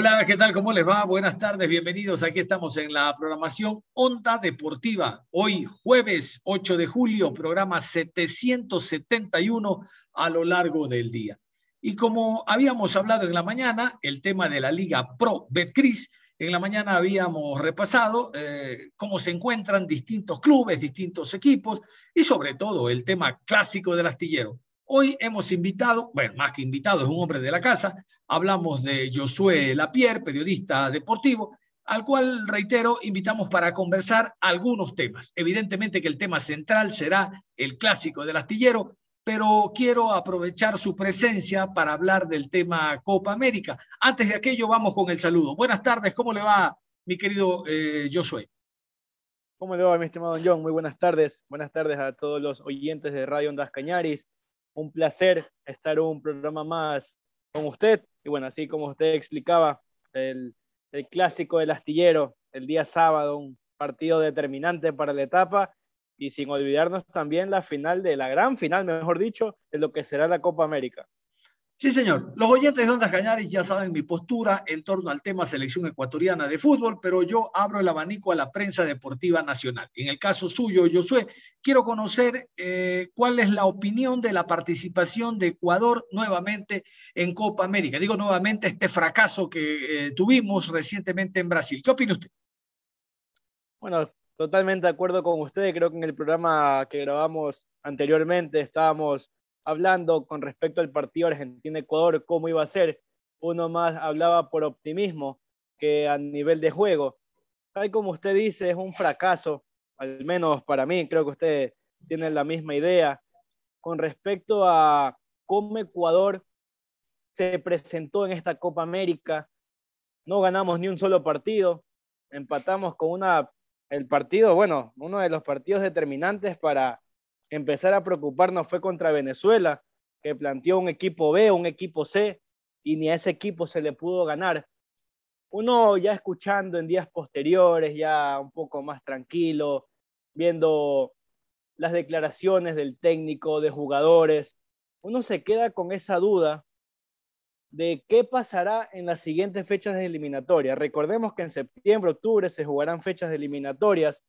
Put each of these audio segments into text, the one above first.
Hola, ¿qué tal? ¿Cómo les va? Buenas tardes, bienvenidos. Aquí estamos en la programación Onda Deportiva. Hoy, jueves 8 de julio, programa 771 a lo largo del día. Y como habíamos hablado en la mañana, el tema de la Liga Pro Betcris, en la mañana habíamos repasado eh, cómo se encuentran distintos clubes, distintos equipos y sobre todo el tema clásico del astillero. Hoy hemos invitado, bueno, más que invitado, es un hombre de la casa, hablamos de Josué Lapierre, periodista deportivo, al cual, reitero, invitamos para conversar algunos temas. Evidentemente que el tema central será el clásico del astillero, pero quiero aprovechar su presencia para hablar del tema Copa América. Antes de aquello, vamos con el saludo. Buenas tardes, ¿cómo le va, mi querido eh, Josué? ¿Cómo le va, mi estimado John? Muy buenas tardes. Buenas tardes a todos los oyentes de Radio Ondas Cañaris. Un placer estar un programa más con usted. Y bueno, así como usted explicaba, el, el clásico del astillero, el día sábado, un partido determinante para la etapa. Y sin olvidarnos también la final de la gran final, mejor dicho, de lo que será la Copa América. Sí, señor. Los oyentes de Ondas Cañaris ya saben mi postura en torno al tema selección ecuatoriana de fútbol, pero yo abro el abanico a la prensa deportiva nacional. En el caso suyo, Josué, quiero conocer eh, cuál es la opinión de la participación de Ecuador nuevamente en Copa América. Digo nuevamente este fracaso que eh, tuvimos recientemente en Brasil. ¿Qué opina usted? Bueno, totalmente de acuerdo con usted. Creo que en el programa que grabamos anteriormente estábamos hablando con respecto al partido Argentina-Ecuador, cómo iba a ser. Uno más hablaba por optimismo que a nivel de juego. Tal como usted dice, es un fracaso, al menos para mí, creo que usted tiene la misma idea, con respecto a cómo Ecuador se presentó en esta Copa América. No ganamos ni un solo partido, empatamos con una, el partido, bueno, uno de los partidos determinantes para empezar a preocuparnos fue contra Venezuela, que planteó un equipo B, un equipo C, y ni a ese equipo se le pudo ganar. Uno ya escuchando en días posteriores, ya un poco más tranquilo, viendo las declaraciones del técnico, de jugadores, uno se queda con esa duda de qué pasará en las siguientes fechas de eliminatoria. Recordemos que en septiembre, octubre se jugarán fechas de eliminatorias.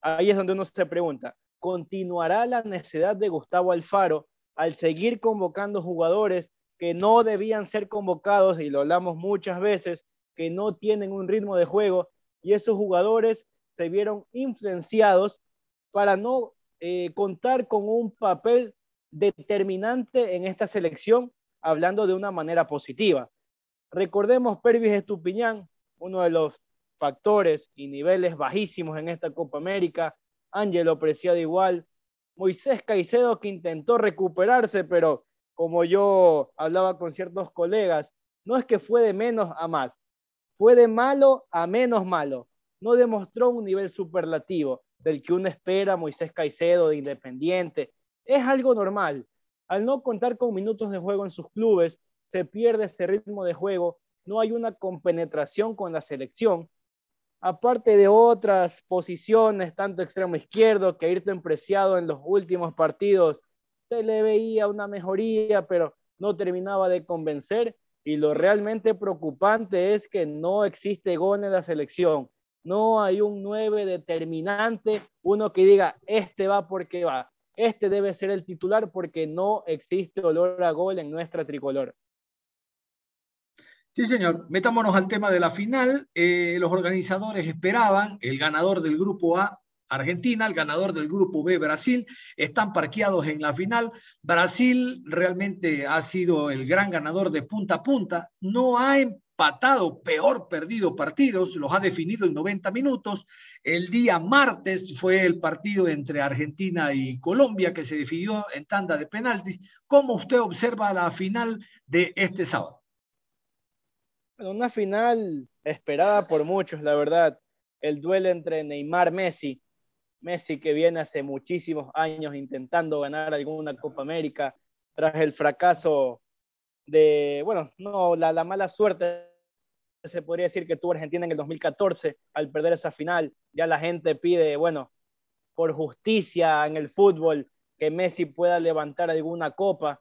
Ahí es donde uno se pregunta, continuará la necesidad de Gustavo Alfaro al seguir convocando jugadores que no debían ser convocados, y lo hablamos muchas veces, que no tienen un ritmo de juego, y esos jugadores se vieron influenciados para no eh, contar con un papel determinante en esta selección, hablando de una manera positiva. Recordemos Pervis Estupiñán, uno de los factores y niveles bajísimos en esta Copa América, Ángelo Preciado igual, Moisés Caicedo que intentó recuperarse, pero como yo hablaba con ciertos colegas, no es que fue de menos a más, fue de malo a menos malo. No demostró un nivel superlativo del que uno espera Moisés Caicedo de Independiente. Es algo normal. Al no contar con minutos de juego en sus clubes, se pierde ese ritmo de juego, no hay una compenetración con la selección aparte de otras posiciones, tanto extremo izquierdo que Ayrton Preciado en los últimos partidos se le veía una mejoría, pero no terminaba de convencer. Y lo realmente preocupante es que no existe gol en la selección. No hay un 9 determinante, uno que diga, este va porque va, este debe ser el titular porque no existe olor a gol en nuestra tricolor. Sí, señor. Metámonos al tema de la final. Eh, los organizadores esperaban el ganador del grupo A, Argentina, el ganador del grupo B, Brasil, están parqueados en la final. Brasil realmente ha sido el gran ganador de punta a punta. No ha empatado, peor perdido partidos, los ha definido en 90 minutos. El día martes fue el partido entre Argentina y Colombia que se decidió en tanda de penaltis. ¿Cómo usted observa la final de este sábado? Bueno, una final esperada por muchos, la verdad. El duelo entre Neymar Messi. Messi que viene hace muchísimos años intentando ganar alguna Copa América tras el fracaso de, bueno, no, la, la mala suerte se podría decir que tuvo Argentina en el 2014 al perder esa final. Ya la gente pide, bueno, por justicia en el fútbol, que Messi pueda levantar alguna copa.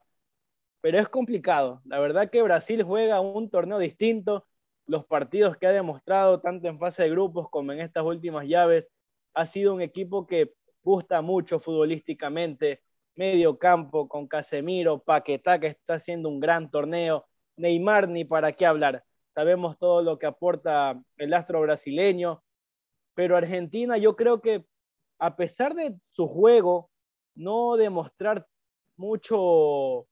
Pero es complicado. La verdad que Brasil juega un torneo distinto. Los partidos que ha demostrado, tanto en fase de grupos como en estas últimas llaves, ha sido un equipo que gusta mucho futbolísticamente, medio campo con Casemiro, Paquetá que está haciendo un gran torneo, Neymar ni para qué hablar. Sabemos todo lo que aporta el astro brasileño, pero Argentina yo creo que a pesar de su juego, no demostrar mucho,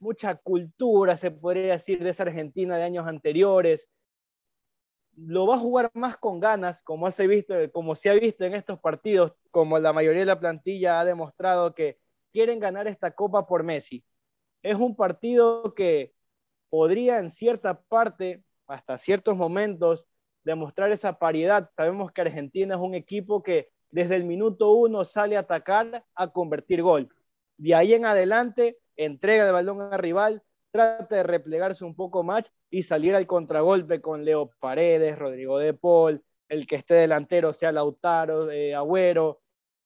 mucha cultura, se podría decir, de esa Argentina de años anteriores, lo va a jugar más con ganas, como se, visto, como se ha visto en estos partidos, como la mayoría de la plantilla ha demostrado que quieren ganar esta copa por Messi. Es un partido que podría en cierta parte, hasta ciertos momentos, demostrar esa paridad. Sabemos que Argentina es un equipo que desde el minuto uno sale a atacar, a convertir gol. De ahí en adelante, entrega el balón al rival, trata de replegarse un poco más y salir al contragolpe con Leo Paredes, Rodrigo de Paul, el que esté delantero sea Lautaro, eh, Agüero,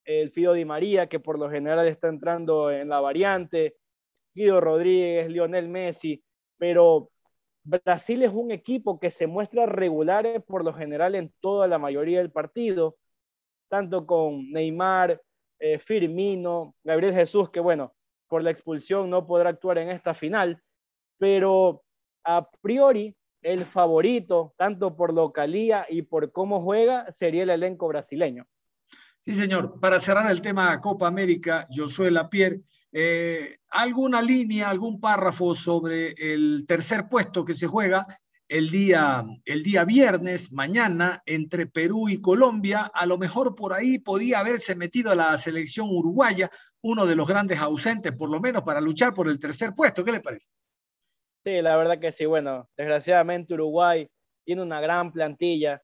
el Fido Di María, que por lo general está entrando en la variante, Guido Rodríguez, Lionel Messi, pero Brasil es un equipo que se muestra regular por lo general en toda la mayoría del partido, tanto con Neymar, eh, Firmino, Gabriel Jesús, que bueno, por la expulsión no podrá actuar en esta final, pero a priori el favorito, tanto por localía y por cómo juega, sería el elenco brasileño. Sí, señor. Para cerrar el tema Copa América, Josué Lapierre, eh, ¿alguna línea, algún párrafo sobre el tercer puesto que se juega el día, el día viernes, mañana, entre Perú y Colombia? A lo mejor por ahí podía haberse metido la selección uruguaya, uno de los grandes ausentes, por lo menos, para luchar por el tercer puesto. ¿Qué le parece? Sí, la verdad que sí. Bueno, desgraciadamente Uruguay tiene una gran plantilla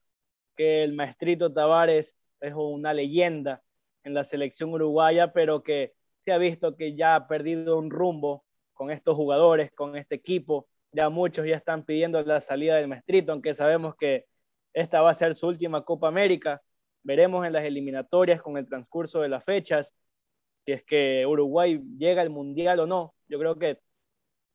que el maestrito Tavares es una leyenda en la selección uruguaya, pero que se ha visto que ya ha perdido un rumbo con estos jugadores, con este equipo. Ya muchos ya están pidiendo la salida del maestrito, aunque sabemos que esta va a ser su última Copa América. Veremos en las eliminatorias con el transcurso de las fechas si es que Uruguay llega al Mundial o no. Yo creo que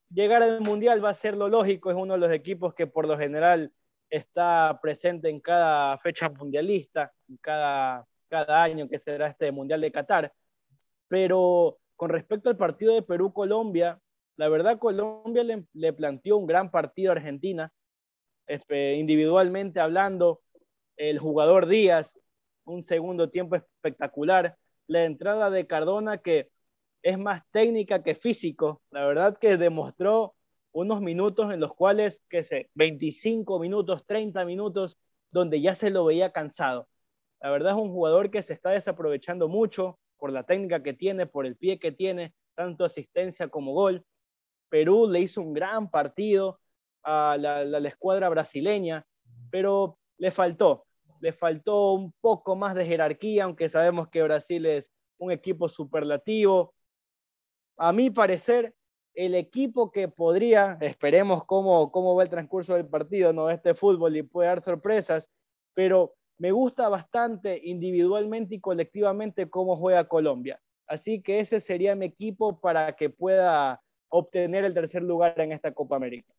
llegar al Mundial va a ser lo lógico, es uno de los equipos que por lo general está presente en cada fecha mundialista, cada, cada año que será este Mundial de Qatar. Pero con respecto al partido de Perú-Colombia, la verdad Colombia le, planteó un gran partido a Argentina, individualmente hablando, el jugador Díaz, un segundo tiempo espectacular, la entrada de Cardona que es más técnica que físico, la verdad que demostró unos minutos en los cuales, qué sé, 25 minutos, 30 minutos, donde ya se lo veía cansado. La verdad es un jugador que se está desaprovechando mucho por la técnica que tiene, por el pie que tiene, tanto asistencia como gol. Perú le hizo un gran partido a la, escuadra brasileña, pero le faltó, le faltó un poco más de jerarquía, aunque sabemos que Brasil es un equipo superlativo. A mi parecer, el equipo que podría, esperemos cómo, cómo va el transcurso del partido, no este fútbol y puede dar sorpresas, pero me gusta bastante individualmente y colectivamente cómo juega Colombia. Así que ese sería mi equipo para que pueda obtener el tercer lugar en esta Copa América.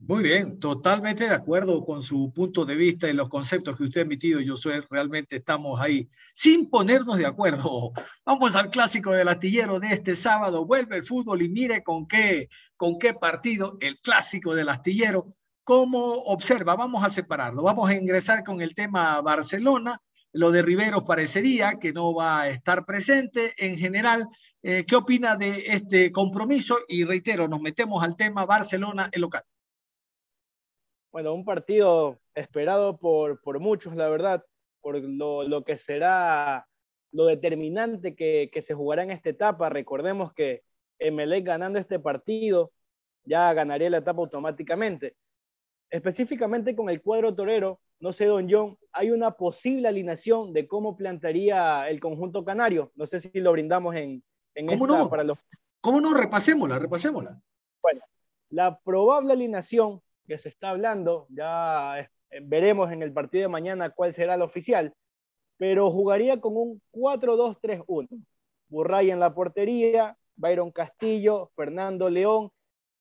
Muy bien, totalmente de acuerdo con su punto de vista y los conceptos que usted ha emitido. Yo soy, realmente estamos ahí sin ponernos de acuerdo. Vamos al clásico del astillero de este sábado. Vuelve el fútbol y mire con qué, con qué partido, el clásico del astillero. ¿Cómo observa? Vamos a separarlo. Vamos a ingresar con el tema Barcelona. Lo de Riveros parecería que no va a estar presente. En general, eh, ¿qué opina de este compromiso? Y reitero, nos metemos al tema Barcelona, el local. Bueno, un partido esperado por, por muchos, la verdad, por lo, lo que será lo determinante que, que, se jugará en esta etapa. Recordemos que Emelec ganando este partido ya ganaría la etapa automáticamente. Específicamente con el cuadro torero, no sé, don John, hay una posible alineación de cómo plantaría el conjunto canario. No sé si lo brindamos en, en ¿Cómo esta no? para los... ¿Cómo no? Repasémosla, repasémosla. Bueno, la probable alineación que se está hablando, ya eh, veremos en el partido de mañana cuál será la oficial, pero jugaría con un 4-2-3-1. Burray en la portería, Byron Castillo, Fernando León.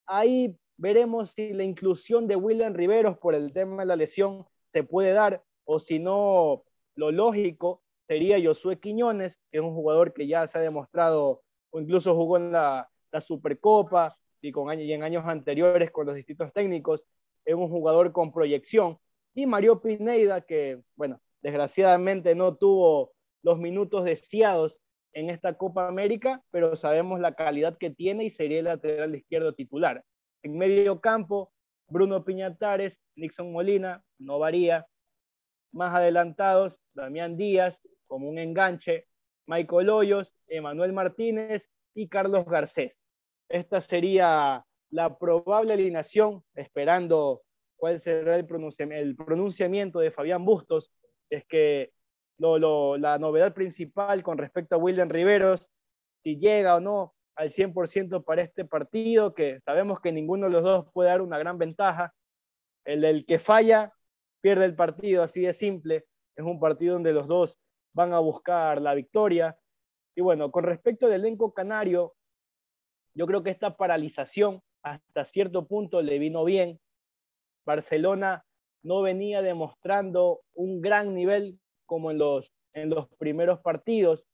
Ahí veremos si la inclusión de William Riveros por el tema de la lesión se puede dar, o si no, lo lógico sería Josué Quiñones, que es un jugador que ya se ha demostrado, o incluso jugó en la, Supercopa y, con, y en años anteriores con los distintos técnicos, es un jugador con proyección. Y Mario Pineda, que, bueno, desgraciadamente no tuvo los minutos deseados en esta Copa América, pero sabemos la calidad que tiene y sería el lateral izquierdo titular. En medio campo, Bruno Piñatares, Nixon Molina, no varía. Más adelantados, Damián Díaz, como un enganche, Michael Hoyos, Emanuel Martínez y Carlos Garcés. Esta sería la probable alineación, esperando cuál será el, pronunciamiento, el de Fabián Bustos. Es que la novedad principal con respecto a William Riveros, si llega o no al 100% para este partido, que sabemos que ninguno de los dos puede dar una gran ventaja. El del que falla pierde el partido, así de simple. Es un partido donde los dos van a buscar la victoria. Y bueno, con respecto al elenco canario, yo creo que esta paralización hasta cierto punto le vino bien. Barcelona no venía demostrando un gran nivel como en los, en los primeros partidos.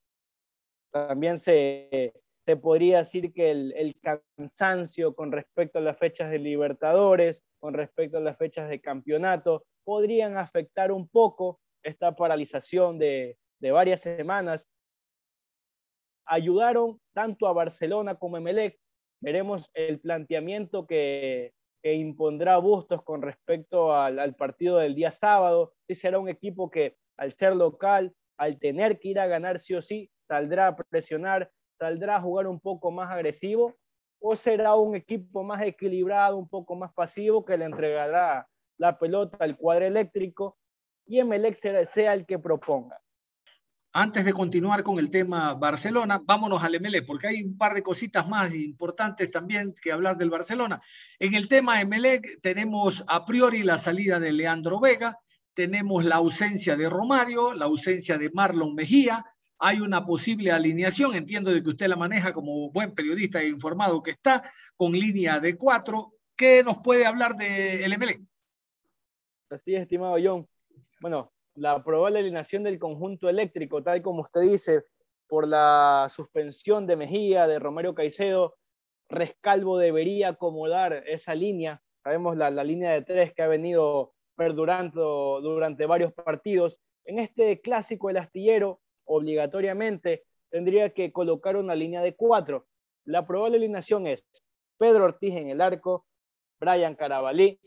También se, se podría decir que el, el, cansancio con respecto a las fechas de Libertadores, con respecto a las fechas de campeonato, podrían afectar un poco esta paralización de, varias semanas. Ayudaron tanto a Barcelona como a Emelec. Veremos el planteamiento que, que impondrá Bustos con respecto al, al, partido del día sábado. Si será un equipo que al ser local, al tener que ir a ganar sí o sí, saldrá a presionar, saldrá a jugar un poco más agresivo o será un equipo más equilibrado, un poco más pasivo que le entregará la pelota al cuadro eléctrico y Emelec sea, el que proponga. Antes de continuar con el tema Barcelona, vámonos al Emelec, porque hay un par de cositas más importantes también que hablar del Barcelona. En el tema Emelec tenemos a priori la salida de Leandro Vega, tenemos la ausencia de Romario, la ausencia de Marlon Mejía, hay una posible alineación, entiendo de que usted la maneja como buen periodista e informado que está, con línea de cuatro. ¿Qué nos puede hablar de Emelec? Así es, estimado John. Bueno, la probable alineación del conjunto eléctrico, tal como usted dice, por la suspensión de Mejía, de Romero Caicedo, Rescalvo debería acomodar esa línea. Sabemos la, la línea de tres que ha venido perdurando durante varios partidos. En este clásico el astillero, obligatoriamente tendría que colocar una línea de cuatro. La probable alineación es Pedro Ortiz en el arco, Brian Carabalí,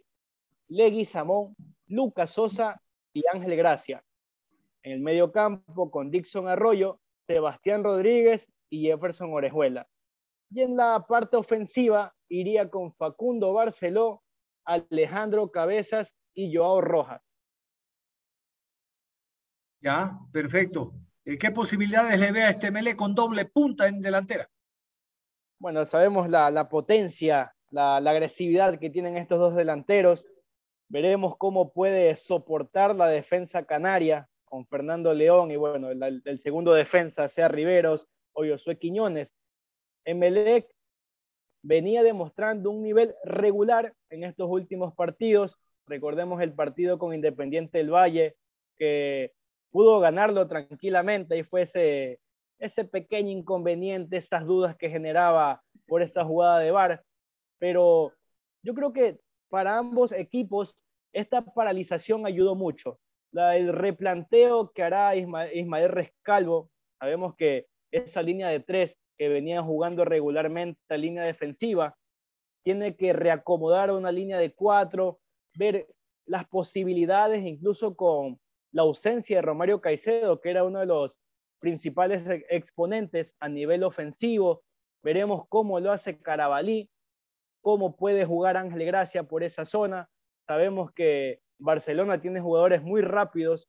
Legui Samón, Lucas Sosa y Ángel Gracia. En el medio campo con Dixon Arroyo, Sebastián Rodríguez y Jefferson Orejuela. Y en la parte ofensiva iría con Facundo Barceló, Alejandro Cabezas y Joao Rojas. Ya, perfecto. ¿Qué posibilidades le ve a este Mele con doble punta en delantera? Bueno, sabemos la, la potencia, la, la, agresividad que tienen estos dos delanteros. Veremos cómo puede soportar la defensa canaria con Fernando León y bueno, el, segundo defensa sea Riveros o Josué Quiñones. Emelec venía demostrando un nivel regular en estos últimos partidos. Recordemos el partido con Independiente del Valle, que pudo ganarlo tranquilamente y fue ese, ese pequeño inconveniente, esas dudas que generaba por esa jugada de VAR. Pero yo creo que para ambos equipos esta paralización ayudó mucho. El replanteo que hará Ismael, Ismael Rescalvo, sabemos que esa línea de tres que venía jugando regularmente la línea defensiva, tiene que reacomodar una línea de cuatro, ver las posibilidades, incluso con la ausencia de Romario Caicedo, que era uno de los principales exponentes a nivel ofensivo. Veremos cómo lo hace Carabalí, cómo puede jugar Ángel Gracia por esa zona. Sabemos que Barcelona tiene jugadores muy rápidos,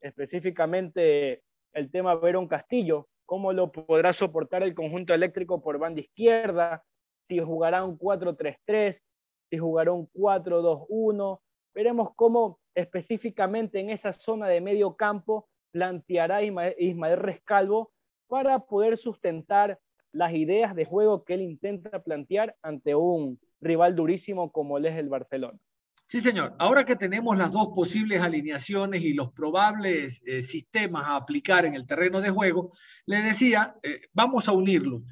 específicamente el tema Verón Castillo, cómo lo podrá soportar el conjunto eléctrico por banda izquierda, si jugará un 4-3-3, si jugará un 4-2-1. Veremos cómo específicamente en esa zona de medio campo planteará Ismael Rescalvo para poder sustentar las ideas de juego que él intenta plantear ante un rival durísimo como él es el Barcelona. Sí, señor. Ahora que tenemos las dos posibles alineaciones y los probables eh, sistemas a aplicar en el terreno de juego, le decía, eh, vamos a unirlos.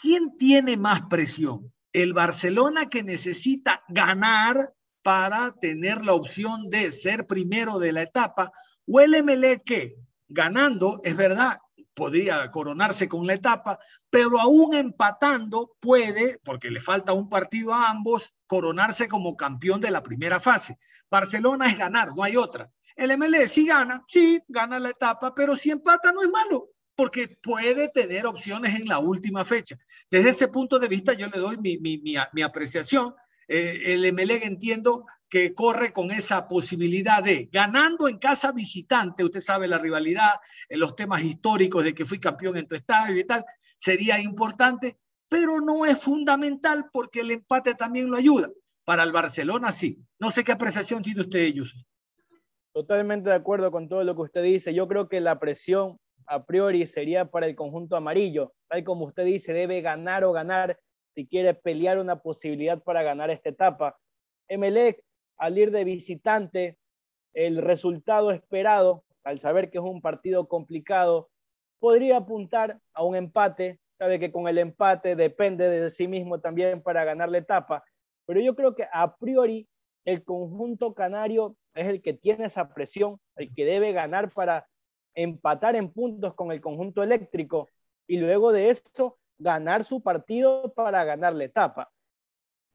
¿Quién tiene más presión? ¿El Barcelona que necesita ganar para tener la opción de ser primero de la etapa o el MLE que ganando, es verdad, podría coronarse con la etapa, pero aún empatando puede, porque le falta un partido a ambos, coronarse como campeón de la primera fase. Barcelona es ganar, no hay otra. El MLS si gana, sí, gana la etapa, pero si empata no es malo, porque puede tener opciones en la última fecha. Desde ese punto de vista yo le doy mi, mi, mi, apreciación. Eh, el MLE entiendo que corre con esa posibilidad de ganando en casa visitante, usted sabe la rivalidad, en los temas históricos de que fui campeón en tu estadio y tal, sería importante, pero no es fundamental porque el empate también lo ayuda. Para el Barcelona sí. No sé qué apreciación tiene usted, ellos. Totalmente de acuerdo con todo lo que usted dice. Yo creo que la presión a priori sería para el conjunto amarillo. Tal como usted dice, debe ganar o ganar si quiere pelear una posibilidad para ganar esta etapa. Emelec al ir de visitante, el resultado esperado, al saber que es un partido complicado, podría apuntar a un empate. Sabe que con el empate depende de sí mismo también para ganar la etapa. Pero yo creo que a priori el conjunto canario es el que tiene esa presión, el que debe ganar para empatar en puntos con el conjunto eléctrico y luego de eso ganar su partido para ganar la etapa.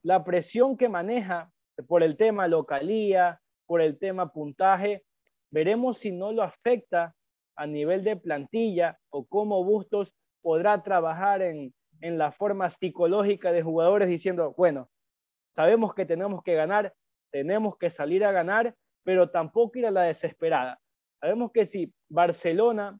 La presión que maneja por el tema localía, por el tema puntaje. Veremos si no lo afecta a nivel de plantilla o cómo Bustos podrá trabajar en, en la forma psicológica de jugadores diciendo, bueno, sabemos que tenemos que ganar, tenemos que salir a ganar, pero tampoco ir a la desesperada. Sabemos que si Barcelona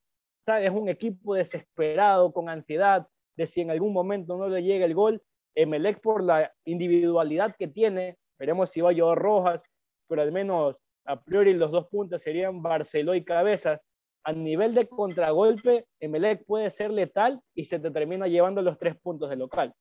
es un equipo desesperado, con ansiedad, de si en algún momento no le llega el gol, Emelec por la individualidad que tiene, Veremos si va llevar Rojas, pero al menos a priori los dos puntos serían Barceló y Cabezas. A nivel de contragolpe, Emelec puede ser letal y se te termina llevando los tres puntos de local.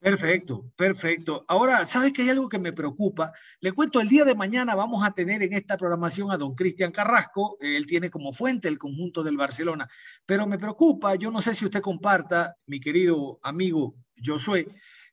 Perfecto, perfecto. Ahora, ¿sabes que hay algo que me preocupa? Le cuento, el día de mañana vamos a tener en esta programación a don Cristian Carrasco, él tiene como fuente el conjunto del Barcelona, pero me preocupa, yo no sé si usted comparta, mi querido amigo Josué,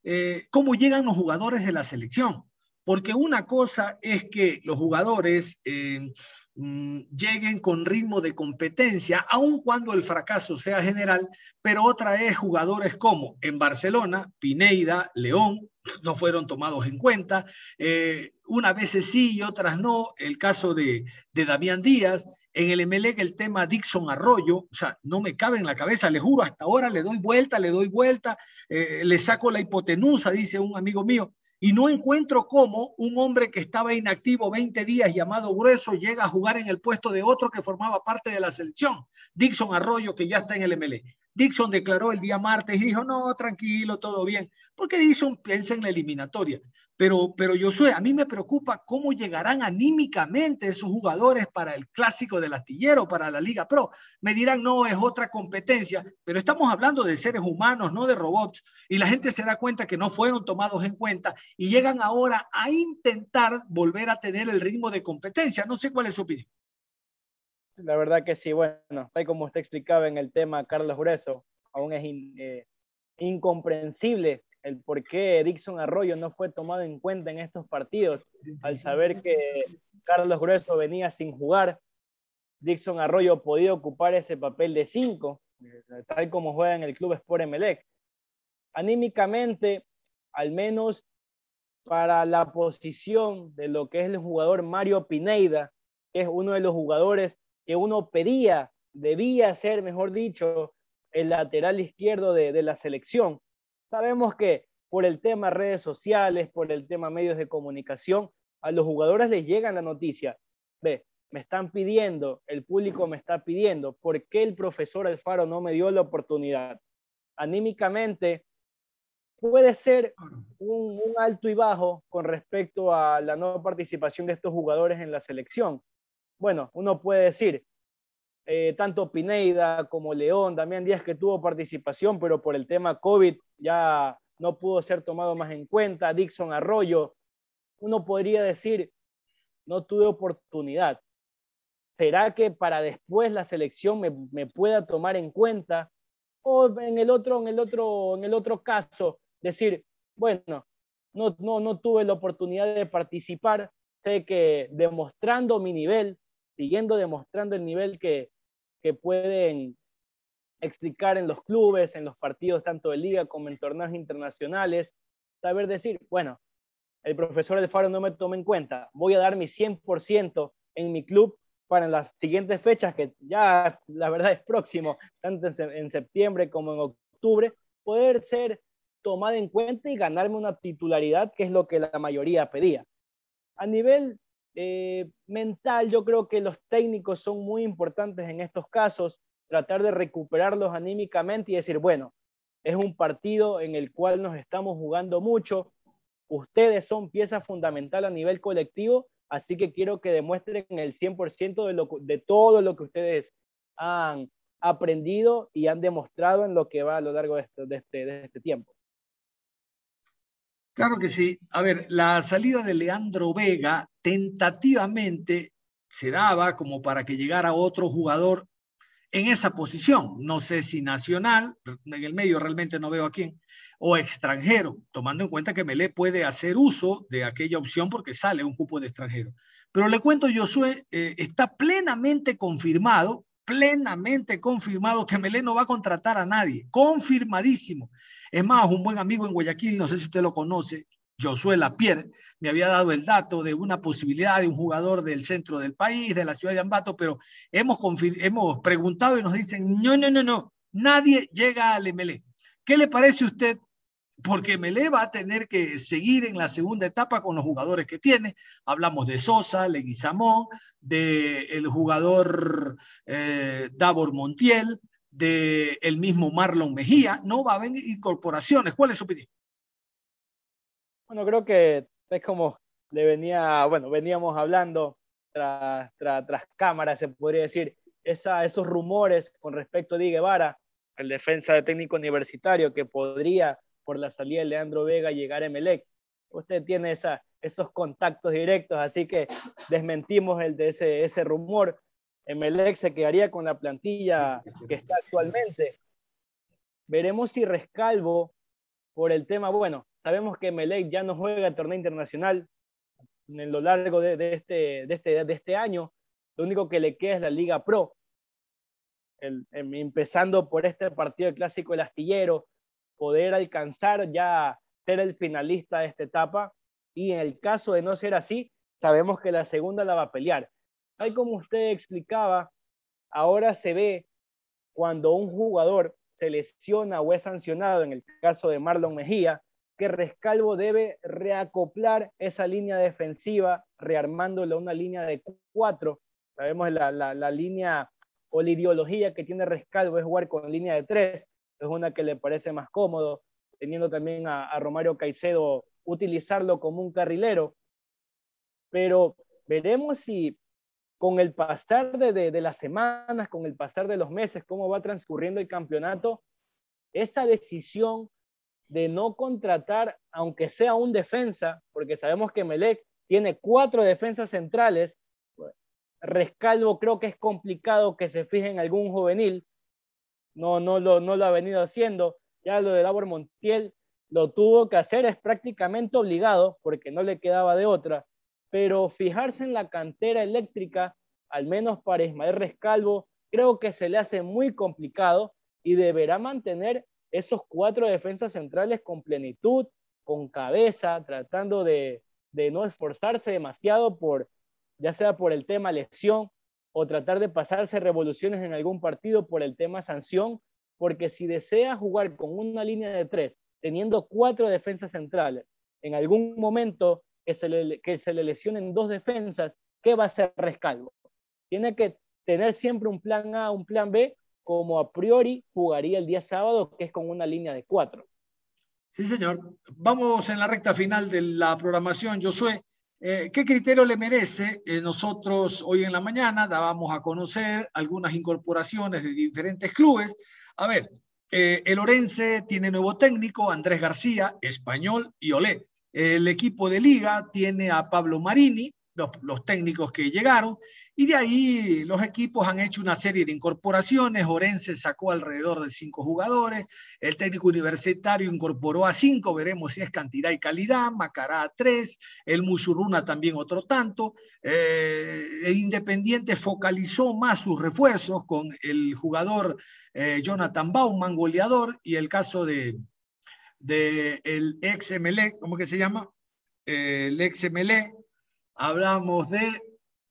eh, cómo llegan los jugadores de la selección. Porque una cosa es que los jugadores eh, mm, lleguen con ritmo de competencia, aun cuando el fracaso sea general, pero otra es jugadores como en Barcelona, Pineida, León, no fueron tomados en cuenta, eh, unas veces sí y otras no, el caso de, de Damián Díaz, en el MLEG el tema Dixon Arroyo, o sea, no me cabe en la cabeza, le juro, hasta ahora le doy vuelta, le doy vuelta, eh, le saco la hipotenusa, dice un amigo mío, y no encuentro cómo un hombre que estaba inactivo 20 días llamado Grueso llega a jugar en el puesto de otro que formaba parte de la selección, Dixon Arroyo, que ya está en el MLE. Dixon declaró el día martes y dijo, no, tranquilo, todo bien, porque Dixon piensa en la eliminatoria. Pero, pero Josué, a mí me preocupa cómo llegarán anímicamente esos jugadores para el clásico del astillero, para la Liga Pro. Me dirán, no, es otra competencia, pero estamos hablando de seres humanos, no de robots, y la gente se da cuenta que no fueron tomados en cuenta y llegan ahora a intentar volver a tener el ritmo de competencia. No sé cuál es su opinión. La verdad que sí, bueno, tal como usted explicaba en el tema Carlos Grueso, aún es eh, incomprensible el por qué Dixon Arroyo no fue tomado en cuenta en estos partidos, al saber que Carlos Grueso venía sin jugar, Dixon Arroyo podía ocupar ese papel de cinco, tal como juega en el club Sport Emelec. Anímicamente, al menos para la posición de lo que es el jugador Mario Pineida, que es uno de los jugadores que uno pedía, debía ser, mejor dicho, el lateral izquierdo de, de la selección. Sabemos que por el tema redes sociales, por el tema medios de comunicación, a los jugadores les llega la noticia. Ve, me están pidiendo, el público me está pidiendo, ¿por qué el profesor Alfaro no me dio la oportunidad? Anímicamente, puede ser un, alto y bajo con respecto a la no participación de estos jugadores en la selección. Bueno, uno puede decir, eh, tanto Pineida como León, Damián Díaz que tuvo participación, pero por el tema COVID ya no pudo ser tomado más en cuenta, Dixon Arroyo, uno podría decir, no tuve oportunidad. ¿Será que para después la selección me, me pueda tomar en cuenta? O en el otro, en el otro, en el otro caso, decir, bueno, no, no, no tuve la oportunidad de participar, sé que demostrando mi nivel, siguiendo demostrando el nivel que, que pueden explicar en los clubes, en los partidos tanto de liga como en torneos internacionales, saber decir, bueno, el profesor del Faro no me toma en cuenta, voy a dar mi 100% en mi club para las siguientes fechas, que ya la verdad es próximo, tanto en septiembre como en octubre, poder ser tomada en cuenta y ganarme una titularidad, que es lo que la mayoría pedía. A nivel eh, mental, yo creo que los técnicos son muy importantes en estos casos, tratar de recuperarlos anímicamente y decir, bueno, es un partido en el cual nos estamos jugando mucho, ustedes son pieza fundamental a nivel colectivo, así que quiero que demuestren el 100% de, lo, de todo lo que ustedes han aprendido y han demostrado en lo que va a lo largo de este, de este, de este tiempo. Claro que sí. A ver, la salida de Leandro Vega tentativamente se daba como para que llegara otro jugador en esa posición. No sé si nacional, en el medio realmente no veo a quién, o extranjero, tomando en cuenta que Melé puede hacer uso de aquella opción porque sale un cupo de extranjero. Pero le cuento, Josué, eh, está plenamente confirmado, plenamente confirmado que Melé no va a contratar a nadie, confirmadísimo. Es más, un buen amigo en Guayaquil, no sé si usted lo conoce, Josué Lapierre, me había dado el dato de una posibilidad de un jugador del centro del país, de la ciudad de Ambato, pero hemos, preguntado y nos dicen, no, no, no, no, nadie llega al MLE. ¿Qué le parece a usted? Porque Melé va a tener que seguir en la segunda etapa con los jugadores que tiene. Hablamos de Sosa, Leguizamón, del el jugador eh, Davor Montiel, del el mismo Marlon Mejía. No va a haber incorporaciones. ¿Cuál es su opinión? Bueno, creo que es como le venía, bueno, veníamos hablando tras, tras, cámara, se podría decir, esos rumores con respecto a Di Guevara, el defensa de técnico universitario, que podría, por la salida de Leandro Vega, llegar a Emelec. Usted tiene esa, esos contactos directos, así que desmentimos el de ese, ese rumor. Emelec se quedaría con la plantilla que está actualmente. Veremos si Rescalvo, por el tema, bueno, Sabemos que Melec ya no juega el torneo internacional en lo largo de, este, de, este, de este año. Lo único que le queda es la Liga Pro. empezando por este partido clásico del astillero, poder alcanzar ya ser el finalista de esta etapa. Y en el caso de no ser así, sabemos que la segunda la va a pelear. Tal como usted explicaba, ahora se ve cuando un jugador se lesiona o es sancionado, en el caso de Marlon Mejía, que Rescalvo debe reacoplar esa línea defensiva, rearmándola una línea de cuatro. Sabemos la, la, línea o la ideología que tiene Rescalvo es jugar con línea de tres, es una que le parece más cómodo, teniendo también a, Romario Caicedo utilizarlo como un carrilero. Pero veremos si con el pasar de, de, de, las semanas, con el pasar de los meses, cómo va transcurriendo el campeonato, esa decisión de no contratar, aunque sea un defensa, porque sabemos que Melec tiene cuatro defensas centrales. Rescalvo creo que es complicado que se fije en algún juvenil. No, no, lo, no lo ha venido haciendo. Ya lo de Labor Montiel lo tuvo que hacer, es prácticamente obligado, porque no le quedaba de otra. Pero fijarse en la cantera eléctrica, al menos para Ismael Rescalvo, creo que se le hace muy complicado y deberá mantener esos cuatro defensas centrales con plenitud, con cabeza, tratando de, de no esforzarse demasiado por, ya sea por el tema lesión o tratar de pasarse revoluciones en algún partido por el tema sanción, porque si desea jugar con una línea de tres, teniendo cuatro defensas centrales, en algún momento que se le, que se le lesionen dos defensas, ¿qué va a hacer Rescalvo? Tiene que tener siempre un plan A, un plan B, como a priori jugaría el día sábado, que es con una línea de cuatro. Sí, señor. Vamos en la recta final de la programación, Josué. Eh, ¿Qué criterio le merece? Eh, nosotros hoy en la mañana dábamos a conocer algunas incorporaciones de diferentes clubes. A ver, eh, el Orense tiene nuevo técnico, Andrés García, español y Olé. El equipo de liga tiene a Pablo Marini, los, técnicos que llegaron, y de ahí los equipos han hecho una serie de incorporaciones. Orense sacó alrededor de cinco jugadores, el técnico universitario incorporó a cinco, veremos si es cantidad y calidad, Macará a tres, el Musurruna también otro tanto. Eh, el Independiente focalizó más sus refuerzos con el jugador eh, Jonathan Bauman, goleador, y el caso de, el ex MLE, ¿cómo que se llama? El ex MLE, hablamos de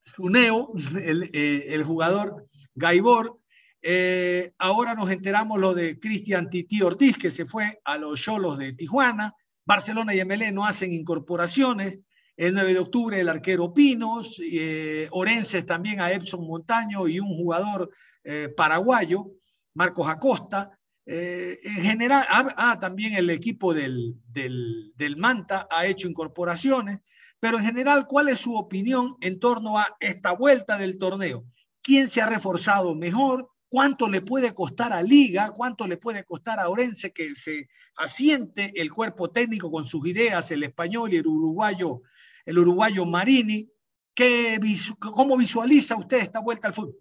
Suneo, el, eh, el jugador Gaibor. Eh, ahora nos enteramos lo de Cristian Titi Ortiz, que se fue a los Cholos de Tijuana. Barcelona y MLE no hacen incorporaciones. El 9 de octubre el arquero Pinos, eh, Orenses también a Epson Montaño y un jugador eh, paraguayo, Marcos Acosta. En general, ah, ah, también el equipo del, del, del Manta ha hecho incorporaciones. Pero en general, ¿cuál es su opinión en torno a esta vuelta del torneo? ¿Quién se ha reforzado mejor? ¿Cuánto le puede costar a Liga? ¿Cuánto le puede costar a Orense que se asiente el cuerpo técnico con sus ideas, el español y el uruguayo, el uruguayo Marini? ¿Qué, ¿Cómo visualiza usted esta vuelta al fútbol?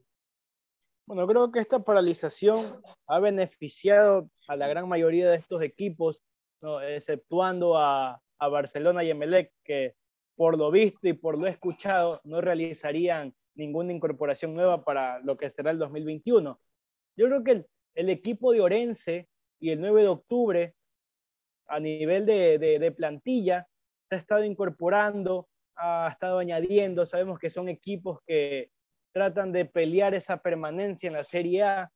Bueno, creo que esta paralización ha beneficiado a la gran mayoría de estos equipos, exceptuando a, a Barcelona y Emelec, que por lo visto y por lo escuchado, no realizarían ninguna incorporación nueva para lo que será el 2021. Yo creo que el, equipo de Orense y el 9 de octubre, a nivel de, plantilla, se ha estado incorporando, ha estado añadiendo, sabemos que son equipos que tratan de pelear esa permanencia en la Serie A.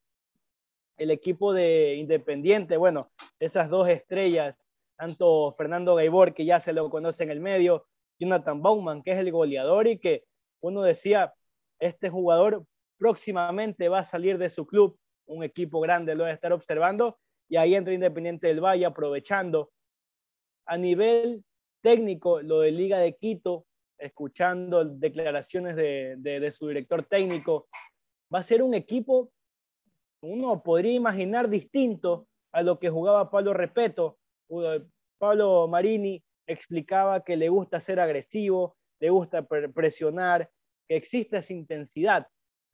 El equipo de Independiente, bueno, esas dos estrellas, tanto Fernando Gaibor, que ya se lo conoce en el medio, Jonathan Bauman, que es el goleador y que uno decía, este jugador próximamente va a salir de su club, un equipo grande lo va a estar observando, y ahí entra Independiente del Valle aprovechando. A nivel técnico, lo de Liga de Quito, escuchando declaraciones de, de su director técnico, va a ser un equipo, uno podría imaginar distinto a lo que jugaba Pablo Repeto, Pablo Marini explicaba que le gusta ser agresivo, le gusta presionar, que existe esa intensidad.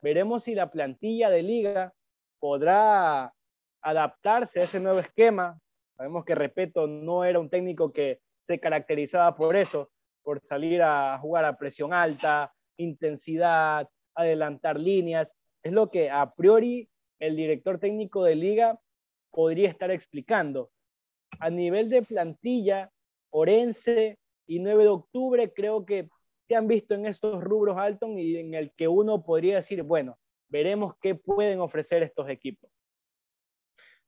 Veremos si la plantilla de liga podrá adaptarse a ese nuevo esquema. Sabemos que, repito, no era un técnico que se caracterizaba por eso, por salir a jugar a presión alta, intensidad, adelantar líneas. Es lo que a priori el director técnico de liga podría estar explicando. A nivel de plantilla, Orense y 9 de octubre creo que se han visto en estos rubros, Alton, y en el que uno podría decir, bueno, veremos qué pueden ofrecer estos equipos.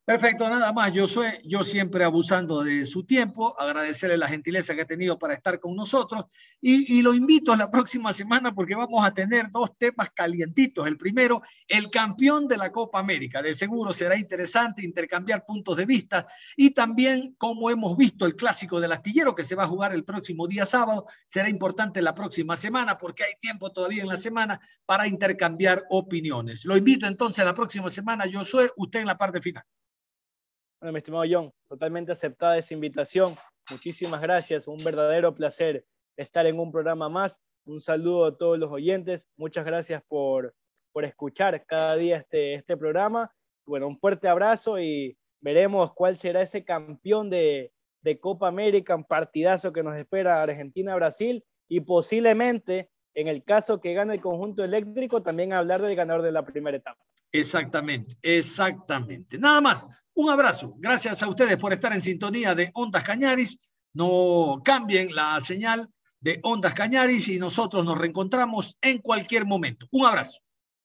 Perfecto, nada más. Yo soy, yo siempre abusando de su tiempo, agradecerle la gentileza que ha tenido para estar con nosotros y, lo invito la próxima semana porque vamos a tener dos temas calientitos. El primero, el campeón de la Copa América. De seguro será interesante intercambiar puntos de vista y también, como hemos visto, el clásico del astillero que se va a jugar el próximo día sábado. Será importante la próxima semana porque hay tiempo todavía en la semana para intercambiar opiniones. Lo invito entonces a la próxima semana. Yo soy usted en la parte final. Bueno, mi estimado John, totalmente aceptada esa invitación. Muchísimas gracias, un verdadero placer estar en un programa más. Un saludo a todos los oyentes. Muchas gracias por, por escuchar cada día este, este programa. Bueno, un fuerte abrazo y veremos cuál será ese campeón de, de Copa América, un partidazo que nos espera Argentina-Brasil y posiblemente, en el caso que gane el conjunto eléctrico, también hablar del ganador de la primera etapa. Exactamente, exactamente. Nada más. Un abrazo. Gracias a ustedes por estar en sintonía de Ondas Cañaris. no cambien la señal de Ondas Cañaris y nosotros nos reencontramos en cualquier momento. Un abrazo.